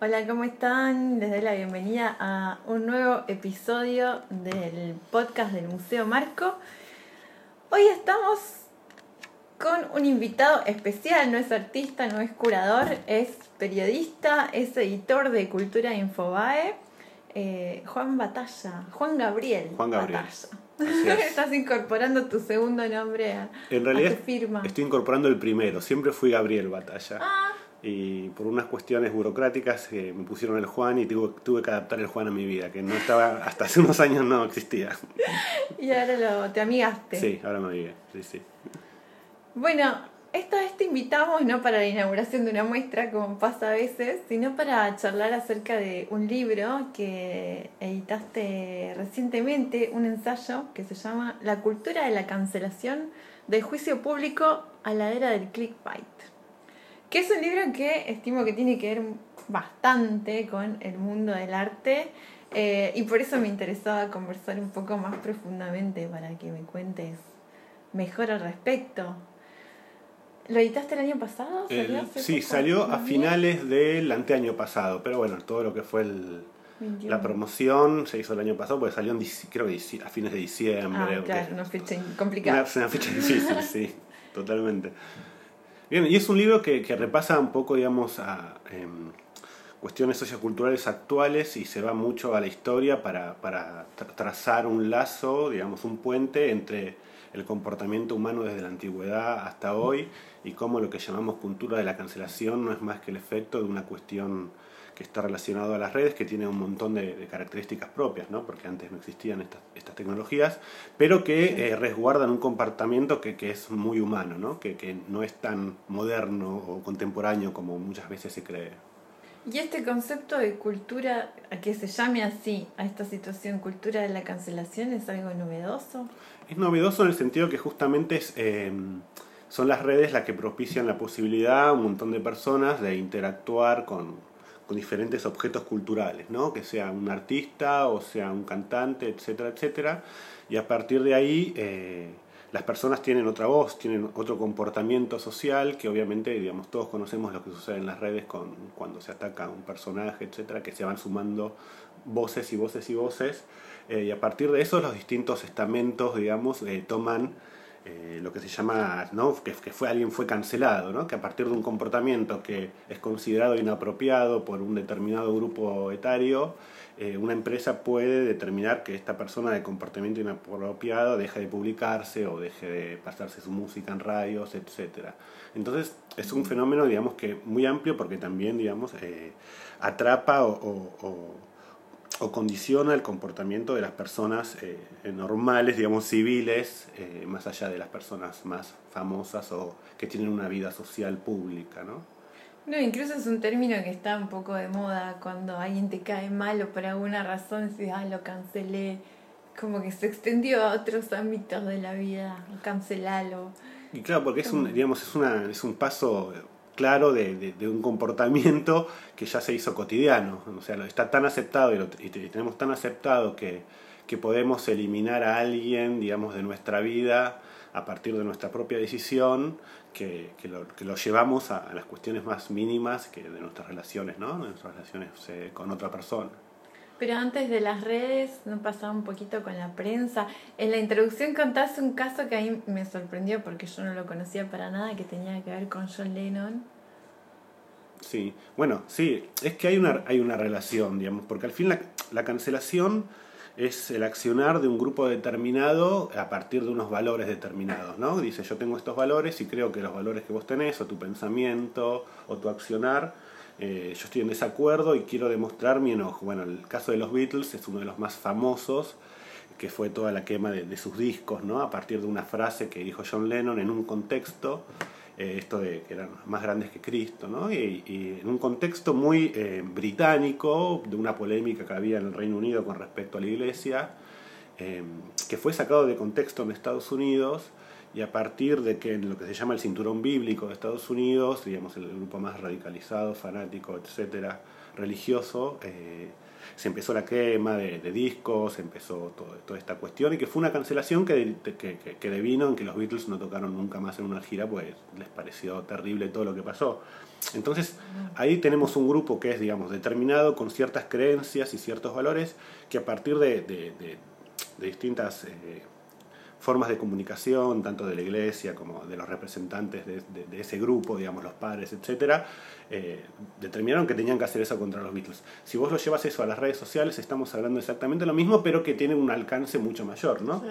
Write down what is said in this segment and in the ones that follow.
Hola, ¿cómo están? Les doy la bienvenida a un nuevo episodio del podcast del Museo Marco. Hoy estamos con un invitado especial, no es artista, no es curador, es periodista, es editor de Cultura Infobae, eh, Juan Batalla, Juan Gabriel. Juan Gabriel. Batalla. Estás incorporando tu segundo nombre a, en realidad a tu firma. estoy incorporando el primero, siempre fui Gabriel Batalla. Ah, Y por unas cuestiones burocráticas eh, me pusieron el Juan y tuve, tuve que adaptar el Juan a mi vida, que no estaba, hasta hace unos años no existía. y ahora lo, te amigaste. Sí, ahora me vive, sí, sí. Bueno, esta vez te invitamos no para la inauguración de una muestra, como pasa a veces, sino para charlar acerca de un libro que editaste recientemente, un ensayo que se llama La cultura de la cancelación del juicio público a la era del clickbait. Que es un libro que estimo que tiene que ver bastante con el mundo del arte eh, y por eso me interesaba conversar un poco más profundamente para que me cuentes mejor al respecto. ¿Lo editaste el año pasado? El- ¿Salió hace sí, salió a ¿Más finales del anteaño pasado, pero bueno, todo lo que fue el- bien? 21. la promoción se hizo el año pasado, porque salió en, creo que a fines de diciembre. Ah, claro, una fecha Una, complicada. es una fecha difícil, sí, totalmente. Bien, y es un libro que, repasa un poco, digamos, a em, cuestiones socioculturales actuales y se va mucho a la historia para, para tra- trazar un lazo, digamos, un puente entre el comportamiento humano desde la antigüedad hasta hoy y cómo lo que llamamos cultura de la cancelación no es más que el efecto de una cuestión que está relacionado a las redes, que tiene un montón de, de características propias, ¿no? porque antes no existían estas, estas tecnologías, pero que eh, resguardan un comportamiento que, que es muy humano, ¿no? Que, que no es tan moderno o contemporáneo como muchas veces se cree. Y este concepto de cultura, a que se llame así, a esta situación, cultura de la cancelación, es algo novedoso. Es novedoso en el sentido que justamente es, eh, son las redes las que propician la posibilidad a un montón de personas de interactuar con, con diferentes objetos culturales, ¿no? que sea un artista o sea un cantante, etcétera, etcétera. Y a partir de ahí eh, las personas tienen otra voz, tienen otro comportamiento social que obviamente, digamos, todos conocemos lo que sucede en las redes con, cuando se ataca a un personaje, etcétera, que se van sumando voces y voces y voces. Eh, y a partir de eso los distintos estamentos, digamos, eh, toman eh, lo que se llama, ¿no? que, fue, alguien fue cancelado, ¿no? que a partir de un comportamiento que es considerado inapropiado por un determinado grupo etario, eh, una empresa puede determinar que esta persona de comportamiento inapropiado deje de publicarse o deje de pasarse su música en radios, etc. Entonces es un fenómeno, digamos, que muy amplio porque también, digamos, eh, atrapa o- o condiciona el comportamiento de las personas eh, normales, digamos, civiles, eh, más allá de las personas más famosas o que tienen una vida social pública, ¿no? No, incluso es un término que está un poco de moda cuando alguien te cae mal o por alguna razón dices, ah, lo cancelé. Como que se extendió a otros ámbitos de la vida, cancelalo. Y claro, porque es un, digamos, es una, es un paso claro de, de- de un comportamiento que ya se hizo cotidiano. O sea, está tan aceptado y, lo- y te- y tenemos tan aceptado que, que podemos eliminar a alguien, digamos, de nuestra vida a partir de nuestra propia decisión, que, que lo, que lo llevamos a, a las cuestiones más mínimas que de nuestras relaciones, ¿no? De nuestras relaciones eh, con otra persona. Pero antes de las redes, no pasaba un poquito con la prensa. En la introducción contaste un caso que a mí me sorprendió porque yo no lo conocía para nada, que tenía que ver con John Lennon. Sí, bueno, sí, es que hay una, hay una relación, digamos, porque al fin la, la cancelación es el accionar de un grupo determinado a partir de unos valores determinados, ¿no? Dice, yo tengo estos valores y creo que los valores que vos tenés, o tu pensamiento, o tu accionar, eh, yo estoy en desacuerdo y quiero demostrar mi enojo. Bueno, el caso de los Beatles es uno de los más famosos, que fue toda la quema de, sus discos, ¿no? A partir de una frase que dijo John Lennon en un contexto eh, esto de que eran más grandes que Cristo, ¿no? Y, en un contexto muy eh, británico, de una polémica que había en el Reino Unido con respecto a la iglesia, que fue sacado de contexto en Estados Unidos y a partir de que en lo que se llama el cinturón bíblico de Estados Unidos, digamos el grupo más radicalizado, fanático, etcétera, religioso, eh, se empezó la quema de, discos, se empezó toda esta cuestión y que fue una cancelación que, que, que, devino en que los Beatles no tocaron nunca más en una gira, pues les pareció terrible todo lo que pasó. Entonces ahí tenemos un grupo que es, digamos, determinado con ciertas creencias y ciertos valores que a partir de, de, distintas... Eh, formas de comunicación, tanto de la iglesia como de los representantes de, ese grupo, digamos, los padres, etc., eh, determinaron que tenían que hacer eso contra los Beatles. Si vos lo llevas eso a las redes sociales, estamos hablando exactamente lo mismo, pero que tiene un alcance mucho mayor, ¿no?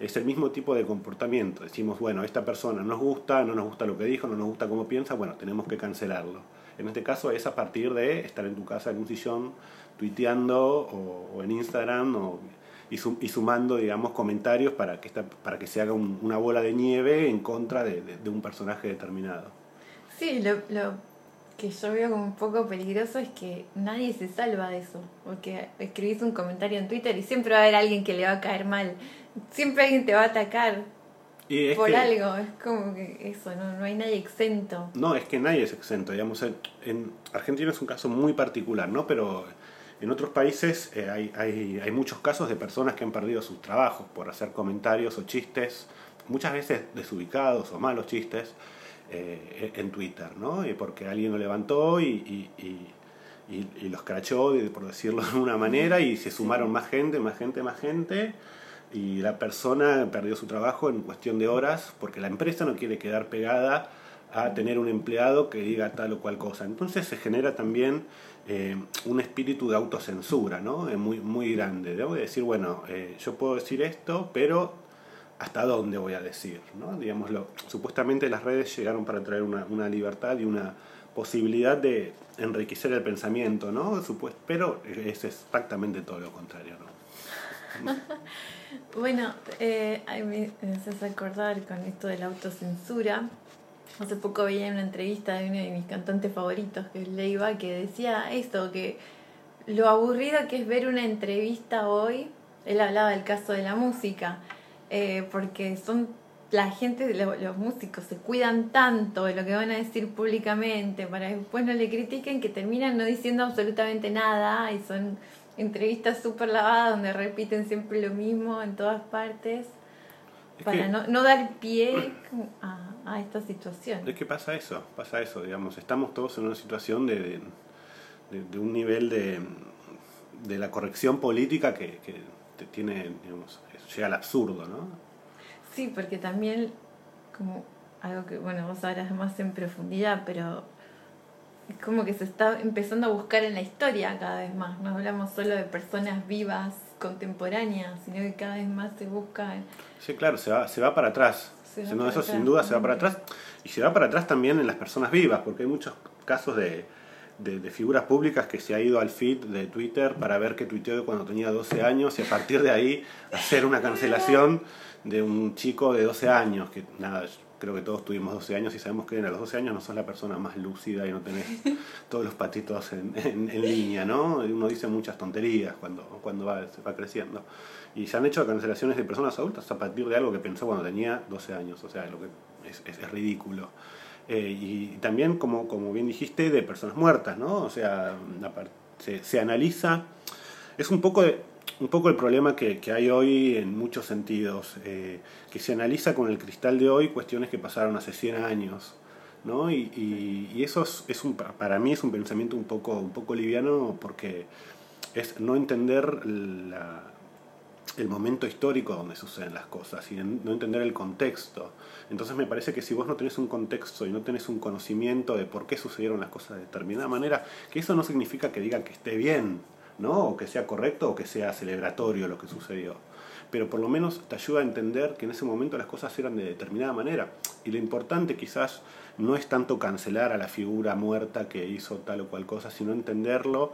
Es el mismo tipo de comportamiento. Decimos, bueno, esta persona nos gusta, no nos gusta lo que dijo, no nos gusta cómo piensa, bueno, tenemos que cancelarlo. En este caso es a partir de estar en tu casa en un sillón, tuiteando o, o en Instagram o y, sumando, digamos, comentarios para que, esta, para que se haga una bola de nieve en contra de, un personaje determinado. Sí, lo, lo, que yo veo como un poco peligroso es que nadie se salva de eso, porque escribís un comentario en Twitter y siempre va a haber alguien que le va a caer mal, siempre alguien te va a atacar. por algo, es como que eso, no, no hay nadie exento. No, es que nadie es exento, digamos, en, en Argentina es un caso muy particular, ¿no? Pero en otros países eh, hay, hay, hay, muchos casos de personas que han perdido sus trabajos por hacer comentarios o chistes, muchas veces desubicados o malos chistes, eh, en Twitter, ¿no? Y porque alguien lo levantó y, y, y, los crachó, por decirlo de una manera, y se sumaron más gente, más gente, más gente, y la persona perdió su trabajo en cuestión de horas porque la empresa no quiere quedar pegada a tener un empleado que diga tal o cual cosa. Entonces se genera también eh, un espíritu de autocensura, ¿no? Es muy, muy grande. Debo decir, bueno, eh, yo puedo decir esto, pero ¿hasta dónde voy a decir? ¿no? Digámoslo, supuestamente las redes llegaron para traer una, una libertad y una posibilidad de enriquecer el pensamiento, ¿no? pero es exactamente todo lo contrario, ¿no? bueno, eh, me haces acordar con esto de la autocensura Hace poco veía una entrevista de uno de mis cantantes favoritos, que es Leiva, que decía esto, que lo aburrido que es ver una entrevista hoy, él hablaba del caso de la música, eh, porque son la gente, los, músicos se cuidan tanto de lo que van a decir públicamente para que después no le critiquen que terminan no diciendo absolutamente nada y son entrevistas súper lavadas donde repiten siempre lo mismo en todas partes para no, no dar pie a a esta situación. Es que pasa eso, pasa eso, digamos, estamos todos en una situación de, de, un nivel de, de la corrección política que, que te tiene, digamos, llega al absurdo, ¿no? Sí, porque también, como algo que, bueno, vos sabrás más en profundidad, pero es como que se está empezando a buscar en la historia cada vez más. No hablamos solo de personas vivas, contemporáneas, sino que cada vez más se busca. Sí, claro, se va, se va para atrás eso sin duda se va para atrás. Y se va para atrás también en las personas vivas, porque hay muchos casos de, de, figuras públicas que se ha ido al feed de Twitter para ver qué tuiteó cuando tenía 12 años y a partir de ahí hacer una cancelación de un chico de 12 años, que nada, creo que todos tuvimos 12 años y sabemos que a los 12 años no sos la persona más lúcida y no tenés todos los patitos en, en, línea, ¿no? Uno dice muchas tonterías cuando, cuando va, va creciendo. Y se han hecho cancelaciones de personas adultas a partir de algo que pensó cuando tenía 12 años, o sea, lo que es, es, ridículo. Eh, y también, como, como bien dijiste, de personas muertas, ¿no? O sea, se, se analiza, es un poco, de, un poco el problema que, que hay hoy en muchos sentidos, eh, que se analiza con el cristal de hoy cuestiones que pasaron hace 100 años. ¿no? Y, y, y eso es, es, un, para mí es un pensamiento un poco, un poco liviano porque es no entender la, el momento histórico donde suceden las cosas y no entender el contexto. Entonces me parece que si vos no tenés un contexto y no tenés un conocimiento de por qué sucedieron las cosas de determinada manera, que eso no significa que digan que esté bien, ¿no? O que sea correcto o que sea celebratorio lo que sucedió. Pero por lo menos te ayuda a entender que en ese momento las cosas eran de determinada manera. Y lo importante quizás no es tanto cancelar a la figura muerta que hizo tal o cual cosa, sino entenderlo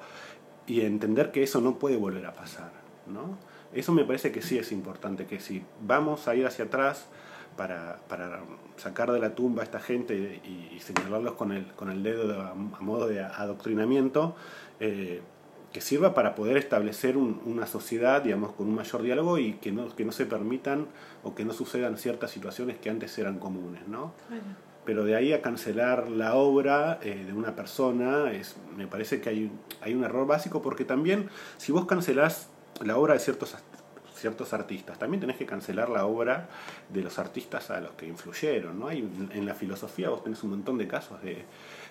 y entender que eso no puede volver a pasar, ¿no? Eso me parece que sí es importante, que si vamos a ir hacia atrás para, para sacar de la tumba a esta gente y, señalarlos con el, con el dedo a, modo de adoctrinamiento, eh, que sirva para poder establecer una sociedad, digamos, con un mayor diálogo y que no, que no se permitan o que no sucedan ciertas situaciones que antes eran comunes, ¿no? Pero de ahí a cancelar la obra eh, de una persona, es, me parece que hay, hay un error básico porque también si vos cancelás la obra de ciertos ciertos artistas. También tenés que cancelar la obra de los artistas a los que influyeron. ¿no? Hay, en la filosofía vos tenés un montón de casos de,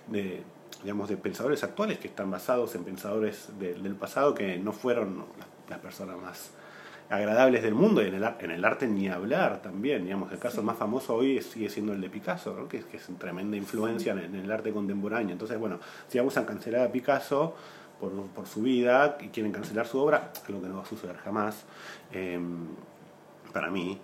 de digamos, de pensadores actuales que están basados en pensadores del pasado que no fueron las, personas más agradables del mundo y en el, en el arte ni hablar también. Digamos, el caso más famoso hoy sigue siendo el de Picasso, que, que, es una tremenda influencia en, el arte contemporáneo. Entonces, bueno, si vamos a cancelar a Picasso por, por su vida y quieren cancelar su obra, algo que no va a suceder jamás, eh, para mí,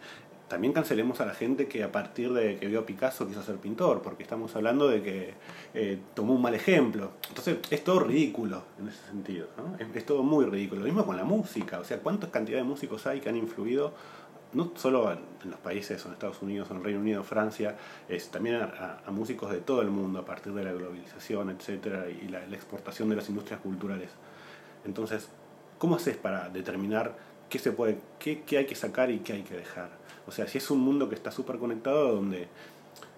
también cancelemos a la gente que a partir de que vio a Picasso quiso ser pintor, porque estamos hablando de que eh, tomó un mal ejemplo. Entonces es todo ridículo en ese sentido, ¿no? es, todo muy ridículo. Lo mismo con la música, o sea, ¿cuántas cantidad de músicos hay que han influido no solo en los países, en Estados Unidos, en Reino Unido, Francia, es también a, músicos de todo el mundo a partir de la globalización, etcétera, y la, exportación de las industrias culturales. Entonces, ¿cómo haces para determinar qué se puede, qué, qué hay que sacar y qué hay que dejar? O sea, si es un mundo que está súper conectado, donde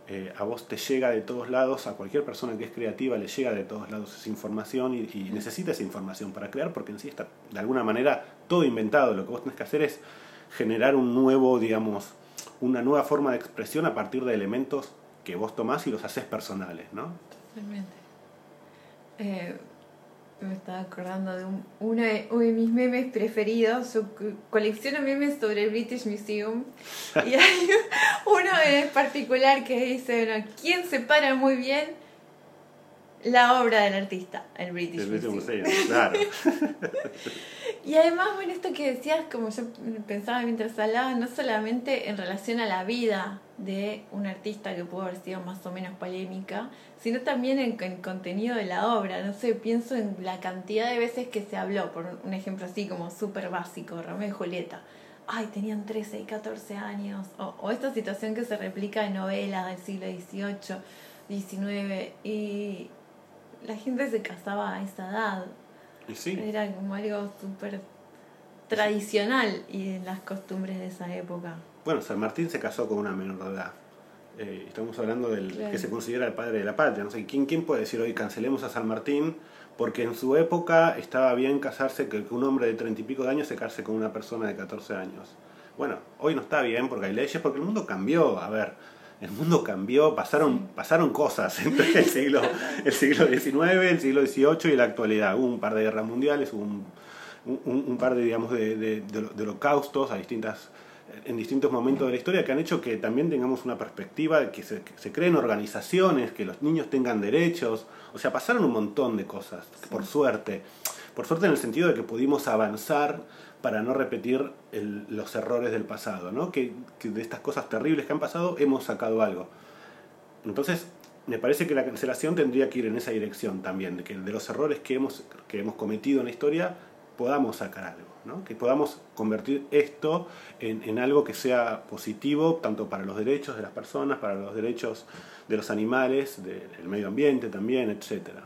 eh, a vos te llega de todos lados, a cualquier persona que es creativa le llega de todos lados esa información y, necesita esa información para crear, porque en sí está de alguna manera todo inventado. Lo que vos tenés que hacer es generar un nuevo, digamos, una nueva forma de expresión a partir de elementos que vos tomás y los haces personales, ¿no? Totalmente. Eh, me estaba acordando de uno, de, mis memes preferidos. Su, colecciono memes sobre el British Museum. y hay uno en particular que dice: bueno, ¿quién separa muy bien la obra del artista? El British, Museum. claro. y además, bueno, esto que decías, como yo pensaba mientras hablaba, no solamente en relación a la vida de un artista que pudo haber sido más o menos polémica, sino también en el contenido de la obra. No sé, pienso en la cantidad de veces que se habló, por un ejemplo así como súper básico, Romeo y Julieta. Ay, tenían 13 y 14 años. O, esta situación que se replica en novelas del siglo XVIII, XIX, y la gente se casaba a esa edad. Era como algo súper tradicional y en las costumbres de esa época. Bueno, San Martín se casó con una menor de edad. Eh, estamos hablando del que se considera el padre de la patria. No sé, ¿quién, ¿quién puede decir hoy cancelemos a San Martín? Porque en su época estaba bien casarse, que un hombre de treinta y pico de años se case con una persona de 14 años. Bueno, hoy no está bien porque hay leyes, porque el mundo cambió. A ver, el mundo cambió, pasaron, pasaron cosas entre el siglo, el siglo XIX, el siglo XVIII y la actualidad. Hubo un par de guerras mundiales, hubo un, un, par de, digamos, de, de, de holocaustos a distintas en distintos momentos de la historia que han hecho que también tengamos una perspectiva, que se, que se creen organizaciones, que los niños tengan derechos. O sea, pasaron un montón de cosas, por suerte. Por suerte en el sentido de que pudimos avanzar para no repetir los errores del pasado, ¿no? Que, de estas cosas terribles que han pasado hemos sacado algo. Entonces, me parece que la cancelación tendría que ir en esa dirección también, de que de los errores que hemos, que hemos cometido en la historia podamos sacar algo que podamos convertir esto en, algo que sea positivo, tanto para los derechos de las personas, para los derechos de los animales, del medio ambiente también, etcétera.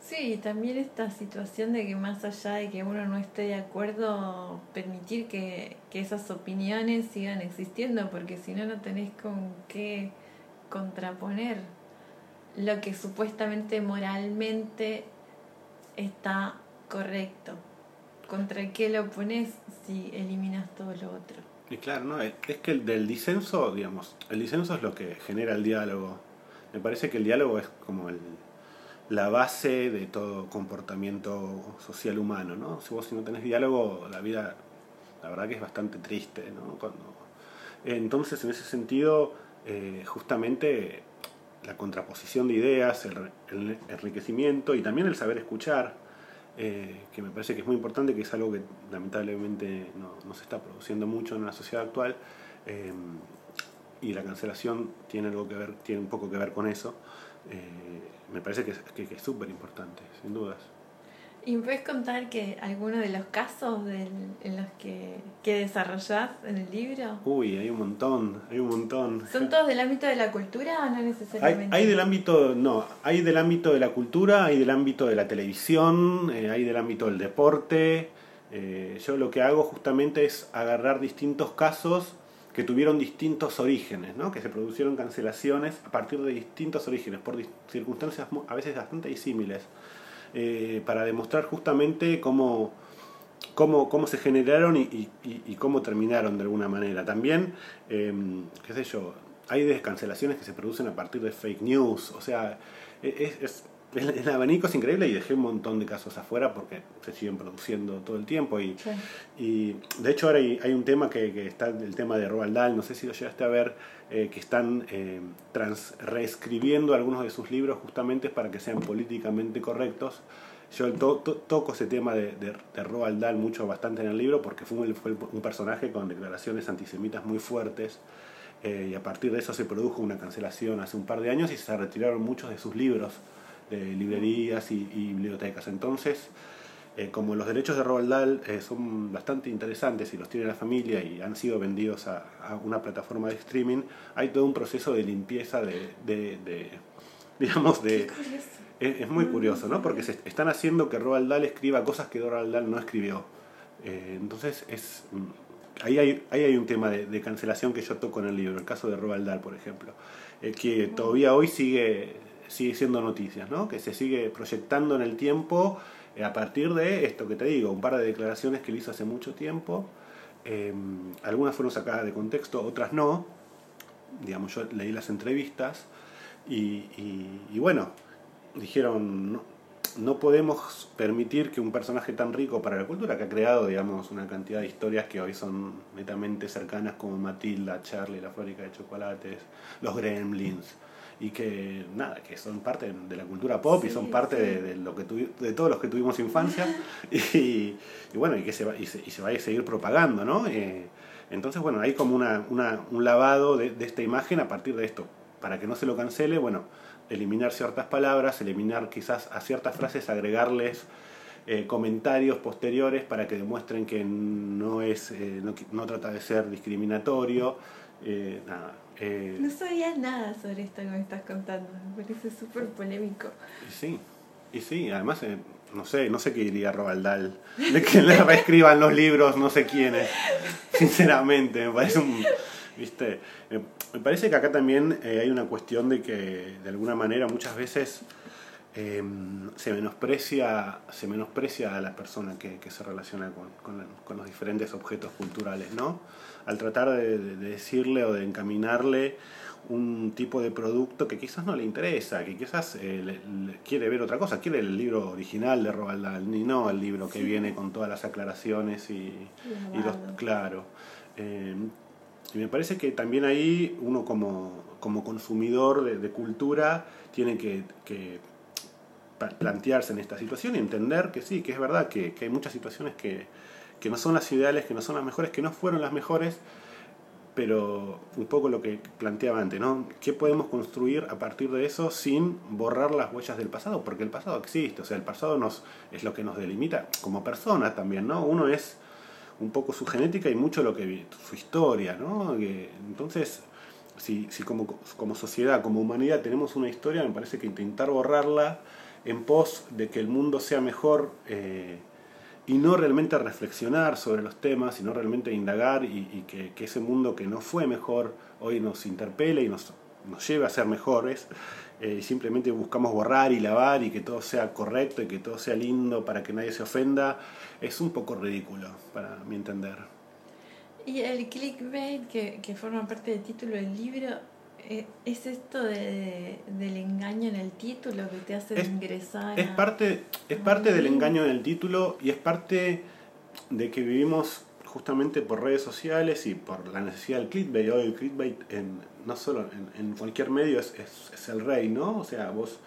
Sí, también esta situación de que más allá de que uno no esté de acuerdo, permitir que, que esas opiniones sigan existiendo, porque si no, no tenés con qué contraponer lo que supuestamente moralmente está correcto. ¿Contra qué lo pones si eliminas todo lo otro? Y claro, no, es que el del disenso, digamos, el disenso es lo que genera el diálogo. Me parece que el diálogo es como el, la base de todo comportamiento social humano, ¿no? Si vos si no tenés diálogo, la vida, la verdad que es bastante triste, ¿no? Cuando, entonces, en ese sentido, eh, justamente la contraposición de ideas, el enriquecimiento y también el saber escuchar, eh, que me parece que es muy importante, que es algo que lamentablemente no, se está produciendo mucho en la sociedad actual, eh, y la cancelación tiene algo que ver, tiene un poco que ver con eso. Eh, me parece que, es súper importante, sin dudas. ¿Y me puedes contar que algunos de los casos en los que, que desarrollás en el libro? Uy, hay un montón, hay un montón. ¿Son todos del ámbito de la cultura o no necesariamente? Hay, del ámbito, no, hay del ámbito de la cultura, hay del ámbito de la televisión, eh, hay del ámbito del deporte. Eh, yo lo que hago justamente es agarrar distintos casos que tuvieron distintos orígenes, ¿no? que se produjeron cancelaciones a partir de distintos orígenes, por circunstancias a veces bastante disímiles. Eh, para demostrar justamente cómo, cómo, cómo se generaron y, cómo terminaron de alguna manera. También, em, qué sé yo, hay descancelaciones que se producen a partir de fake news, o sea, es, es el, abanico es increíble y dejé un montón de casos afuera porque se siguen produciendo todo el tiempo. Y, y de hecho ahora hay, un tema que, que, está, el tema de Roald Dahl, no sé si lo llegaste a ver, eh, que están eh, trans, reescribiendo algunos de sus libros justamente para que sean políticamente correctos. Yo toco ese tema de, de, Roald Dahl mucho, bastante en el libro, porque fue un, fue un personaje con declaraciones antisemitas muy fuertes. Eh, y a partir de eso se produjo una cancelación hace un par de años y se retiraron muchos de sus libros de librerías y, y bibliotecas. Entonces, eh, como los derechos de Roald Dahl eh, son bastante interesantes y los tiene la familia y han sido vendidos a, una plataforma de streaming, hay todo un proceso de limpieza de, de, digamos, de... Es, muy curioso, ¿no? Porque se están haciendo que Roald Dahl escriba cosas que Roald Dahl no escribió. Eh, entonces, es mm, ahí hay, ahí hay un tema de, cancelación que yo toco en el libro, el caso de Roald Dahl, por ejemplo, que todavía hoy sigue, sigue siendo noticias, ¿no? Que se sigue proyectando en el tiempo eh, a partir de esto que te digo, un par de declaraciones que él hizo hace mucho tiempo, eh, algunas fueron sacadas de contexto, otras no, digamos, yo leí las entrevistas y, y, bueno, dijeron, no, no, podemos permitir que un personaje tan rico para la cultura, que ha creado, digamos, una cantidad de historias que hoy son netamente cercanas como Matilda, Charlie, la fábrica de chocolates, los Gremlins, y que nada, que son parte de la cultura pop y son parte de, lo que de todos los que tuvimos infancia y, bueno, y que se va, y se, y se va a seguir propagando, ¿no? Eh, entonces, bueno, hay como una, una, un lavado de, de, esta imagen a partir de esto. Para que no se lo cancele, bueno, eliminar ciertas palabras, eliminar quizás a ciertas frases, agregarles eh, comentarios posteriores para que demuestren que no, es, eh, no, no, trata de ser discriminatorio. nada, eh, no sabía nada sobre esto que me estás contando, me parece súper polémico. Y sí, y sí, además, eh, no sé, no sé qué diría Roald Dahl, de que le reescriban los libros, no sé quiénes, sinceramente, me parece un... ¿Viste? me parece que acá también eh, hay una cuestión de que, de alguna manera, muchas veces em, se, menosprecia, se menosprecia a la persona que, que se relaciona con, con, con, los diferentes objetos culturales, ¿no? Al tratar de, decirle o de encaminarle un tipo de producto que quizás no le interesa, que quizás eh, quiere ver otra cosa, quiere el libro original de Roald Dahl, ni no el libro que viene con todas las aclaraciones y, los... Claro. Eh, y me parece que también ahí uno como, como consumidor de, cultura tiene que, plantearse en esta situación y entender que sí, que es verdad que hay muchas situaciones que, que no son las ideales, que no son las mejores, que no fueron las mejores, pero un poco lo que planteaba antes, ¿no? ¿Qué podemos construir a partir de eso sin borrar las huellas del pasado? Porque el pasado existe, o sea, el pasado nos, es lo que nos delimita como personas también, ¿no? Uno es un poco su genética y mucho lo que su historia, ¿no? entonces, si, si como, como sociedad, como humanidad tenemos una historia, me parece que intentar borrarla en pos de que el mundo sea mejor, eh, y no realmente reflexionar sobre los temas, sino realmente indagar y, que, ese mundo que no fue mejor hoy nos interpele y nos, nos lleve a ser mejores. Eh, simplemente buscamos borrar y lavar y que todo sea correcto y que todo sea lindo para que nadie se ofenda, es un poco ridículo, para mi entender. Y el clickbait que, que forma parte del título del libro, ¿Es esto de, del engaño en el título que te hace ingresar? Es parte, es parte del engaño en el título y es parte de que vivimos justamente por redes sociales y por la necesidad del clickbait. Hoy el clickbait en, no solo en, en cualquier medio es, es, es, el rey, ¿no? O sea, vos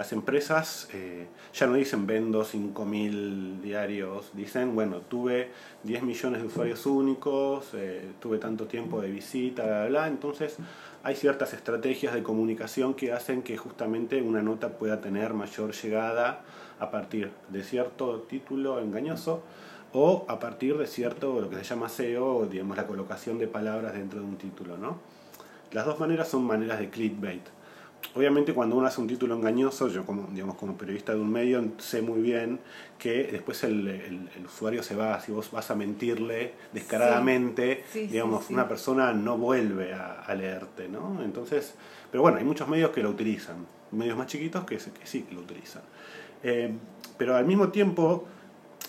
las empresas eh, ya no dicen vendo 5.000 diarios, dicen, bueno, tuve 10 millones de usuarios únicos, eh, tuve tanto tiempo de visita, bla, bla, Entonces, hay ciertas estrategias de comunicación que hacen que justamente una nota pueda tener mayor llegada a partir de cierto título engañoso o a partir de cierto, lo que se llama SEO, digamos, la colocación de palabras dentro de un título, ¿no? Las dos maneras son maneras de clickbait. Obviamente cuando uno hace un título engañoso, yo como, digamos, como periodista de un medio sé muy bien que después el, el, usuario se va, si vos vas a mentirle descaradamente, digamos, una persona no vuelve a, a, leerte, ¿no? Entonces, pero bueno, hay muchos medios que lo utilizan, medios más chiquitos que, que sí que lo utilizan. Eh, pero al mismo tiempo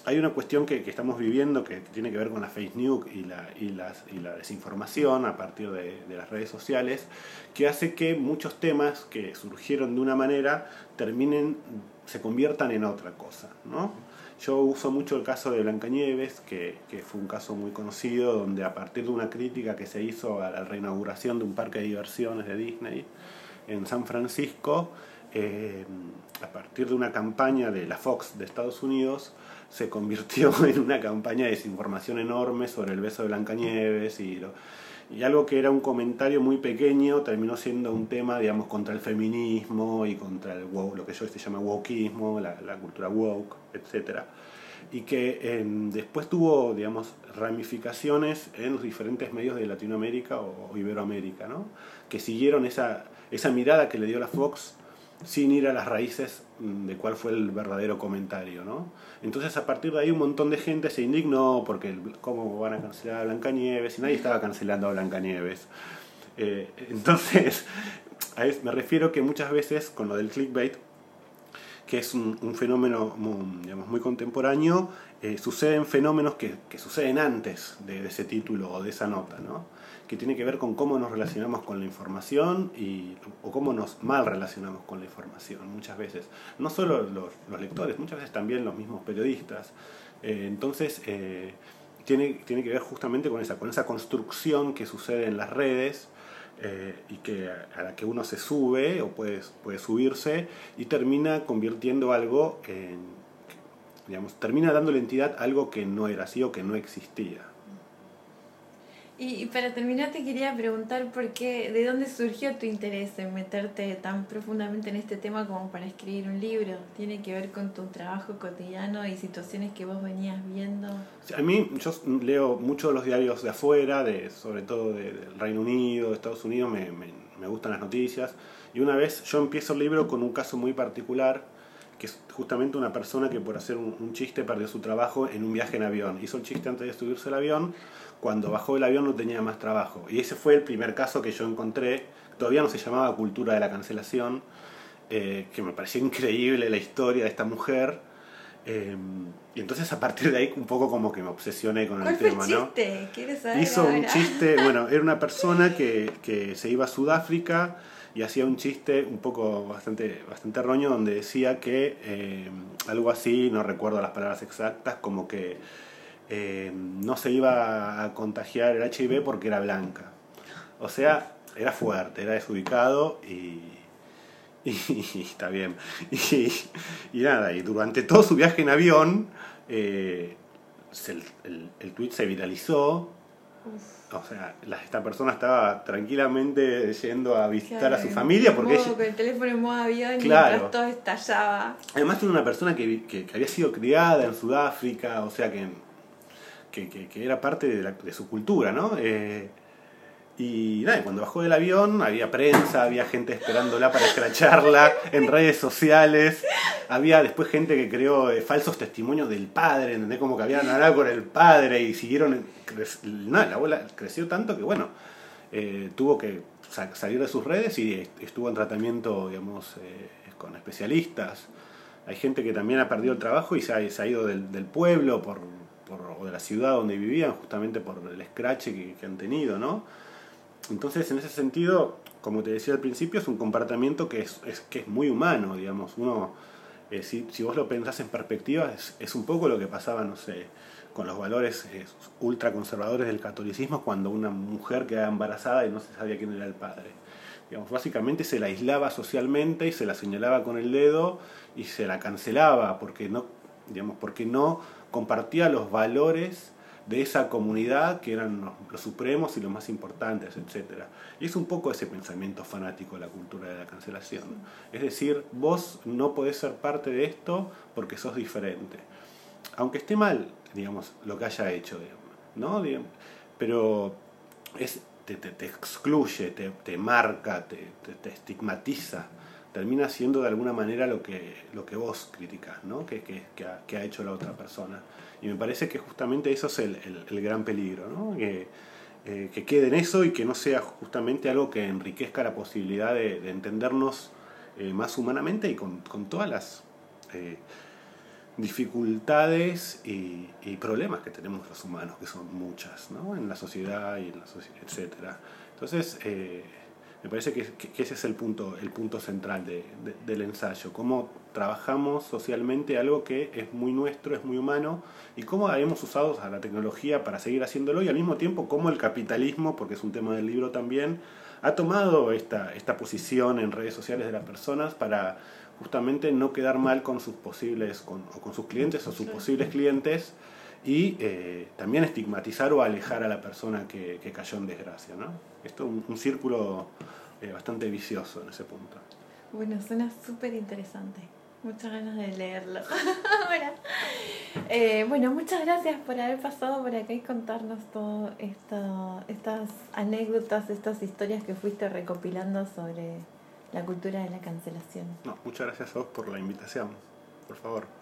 hay una cuestión que, estamos viviendo que tiene que ver con la fake news y la, y las, y la desinformación a partir de, las redes sociales, que hace que muchos temas que surgieron de una manera terminen, se conviertan en otra cosa. ¿no? Yo uso mucho el caso de Blancanieves, que, que fue un caso muy conocido, donde a partir de una crítica que se hizo a la reinauguración de un parque de diversiones de Disney en San Francisco, eh, a partir de una campaña de la Fox de Estados Unidos, se convirtió en una campaña de desinformación enorme sobre el beso de Blancanieves y, y algo que era un comentario muy pequeño terminó siendo un tema, digamos, contra el feminismo y contra el lo que yo se llama wokeismo, la, cultura woke, etc. Y que em, después tuvo, digamos, ramificaciones en los diferentes medios de Latinoamérica o, Iberoamérica, ¿no? que siguieron esa, esa mirada que le dio la Fox sin ir a las raíces mm, de cuál fue el verdadero comentario, ¿no? Entonces a partir de ahí un montón de gente se indignó porque cómo van a cancelar a Blancanieves y nadie estaba cancelando a Blancanieves. Eh, entonces, me refiero que muchas veces con lo del clickbait, que es un, fenómeno muy, digamos, muy contemporáneo, eh, suceden fenómenos que, que suceden antes de, de, ese título o de esa nota, ¿no? Que tiene que ver con cómo nos relacionamos con la información y, o cómo nos mal relacionamos con la información muchas veces. No solo los, lectores, muchas veces también los mismos periodistas. Eh, entonces, eh, tiene, tiene que ver justamente con esa, con esa construcción que sucede en las redes eh, y que a la que uno se sube o puede, puede subirse y termina convirtiendo algo en, digamos, termina dando la entidad a algo que no era así o que no existía. Y, para terminar te quería preguntar por qué, de dónde surgió tu interés en meterte tan profundamente en este tema como para escribir un libro. ¿Tiene que ver con tu trabajo cotidiano y situaciones que vos venías viendo? a mí, yo leo mucho los diarios de afuera, de, sobre todo del Reino Unido, de Estados Unidos, me, me, me gustan las noticias. Y una vez yo empiezo el libro con un caso muy particular, que es justamente una persona que por hacer un, un chiste perdió su trabajo en un viaje en avión. Hizo el chiste antes de subirse al avión cuando bajó del avión no tenía más trabajo. Y ese fue el primer caso que yo encontré, todavía no se llamaba cultura de la cancelación, eh, que me pareció increíble la historia de esta mujer. Eh, y entonces a partir de ahí un poco como que me obsesioné con el tema, el chiste? ¿Quieres saber Hizo un chiste, bueno, era una persona que, que, se iba a Sudáfrica y hacía un chiste un poco bastante, bastante roño donde decía que eh, algo así, no recuerdo las palabras exactas, como que eh, no se iba a contagiar el HIV porque era blanca. O sea, era fuerte, era desubicado y, y, está bien. Y, y, nada, y durante todo su viaje en avión, eh, el, el, tweet se viralizó. O sea, esta persona estaba tranquilamente yendo a visitar a su familia porque con el teléfono en modo avión mientras todo estallaba. Además era una persona que, que, que, había sido criada en Sudáfrica, o sea que que, que, era parte de, la, de, su cultura, ¿no? Eh, y nada, cuando bajó del avión había prensa, había gente esperándola para escracharla en redes sociales, había después gente que creó eh, falsos testimonios del padre, ¿entendés? Como que habían hablado con el padre y siguieron... Nada, la abuela creció tanto que, bueno, eh, tuvo que salir de sus redes y estuvo en tratamiento, digamos, con especialistas. Hay gente que también ha perdido el trabajo y se ha, se ha ido del, del pueblo por o de la ciudad donde vivían, justamente por el scratch que, han tenido, ¿no? Entonces, en ese sentido, como te decía al principio, es un comportamiento que es, que es muy humano, digamos. Uno, eh, si, si, vos lo pensás en perspectiva, es, es, un poco lo que pasaba, no sé, con los valores eh, ultraconservadores del catolicismo cuando una mujer quedaba embarazada y no se sabía quién era el padre. Digamos, básicamente se la aislaba socialmente y se la señalaba con el dedo y se la cancelaba porque no, digamos, porque no compartía los valores de esa comunidad que eran los, supremos y los más importantes, etc. Y es un poco ese pensamiento fanático de la cultura de la cancelación. Es decir, vos no podés ser parte de esto porque sos diferente. Aunque esté mal, digamos, lo que haya hecho, ¿no? Pero es, te, te, excluye, te, te marca, te, te, estigmatiza termina siendo de alguna manera lo que, lo que vos criticás, ¿no? que, que, que, ha, que, ha, hecho la otra persona. Y me parece que justamente eso es el, el, gran peligro, ¿no? que, eh, que quede en eso y que no sea justamente algo que enriquezca la posibilidad de, de entendernos eh, más humanamente y con, con todas las eh, dificultades y, y, problemas que tenemos los humanos, que son muchas, ¿no? en la sociedad y en la sociedad, etc. Entonces, eh, me parece que, ese es el punto, el punto central de, del ensayo, cómo trabajamos socialmente algo que es muy nuestro, es muy humano, y cómo hemos usado a la tecnología para seguir haciéndolo, y al mismo tiempo cómo el capitalismo, porque es un tema del libro también, ha tomado esta, esta posición en redes sociales de las personas para justamente no quedar mal con sus posibles, con, o con sus clientes o sus posibles clientes, y eh, también estigmatizar o alejar a la persona que, que cayó en desgracia. ¿no? Esto es un, un círculo eh, bastante vicioso en ese punto. Bueno, suena súper interesante. Muchas ganas de leerlo. bueno, eh, bueno, muchas gracias por haber pasado por acá y contarnos todas estas anécdotas, estas historias que fuiste recopilando sobre la cultura de la cancelación. No, muchas gracias a vos por la invitación. Por favor.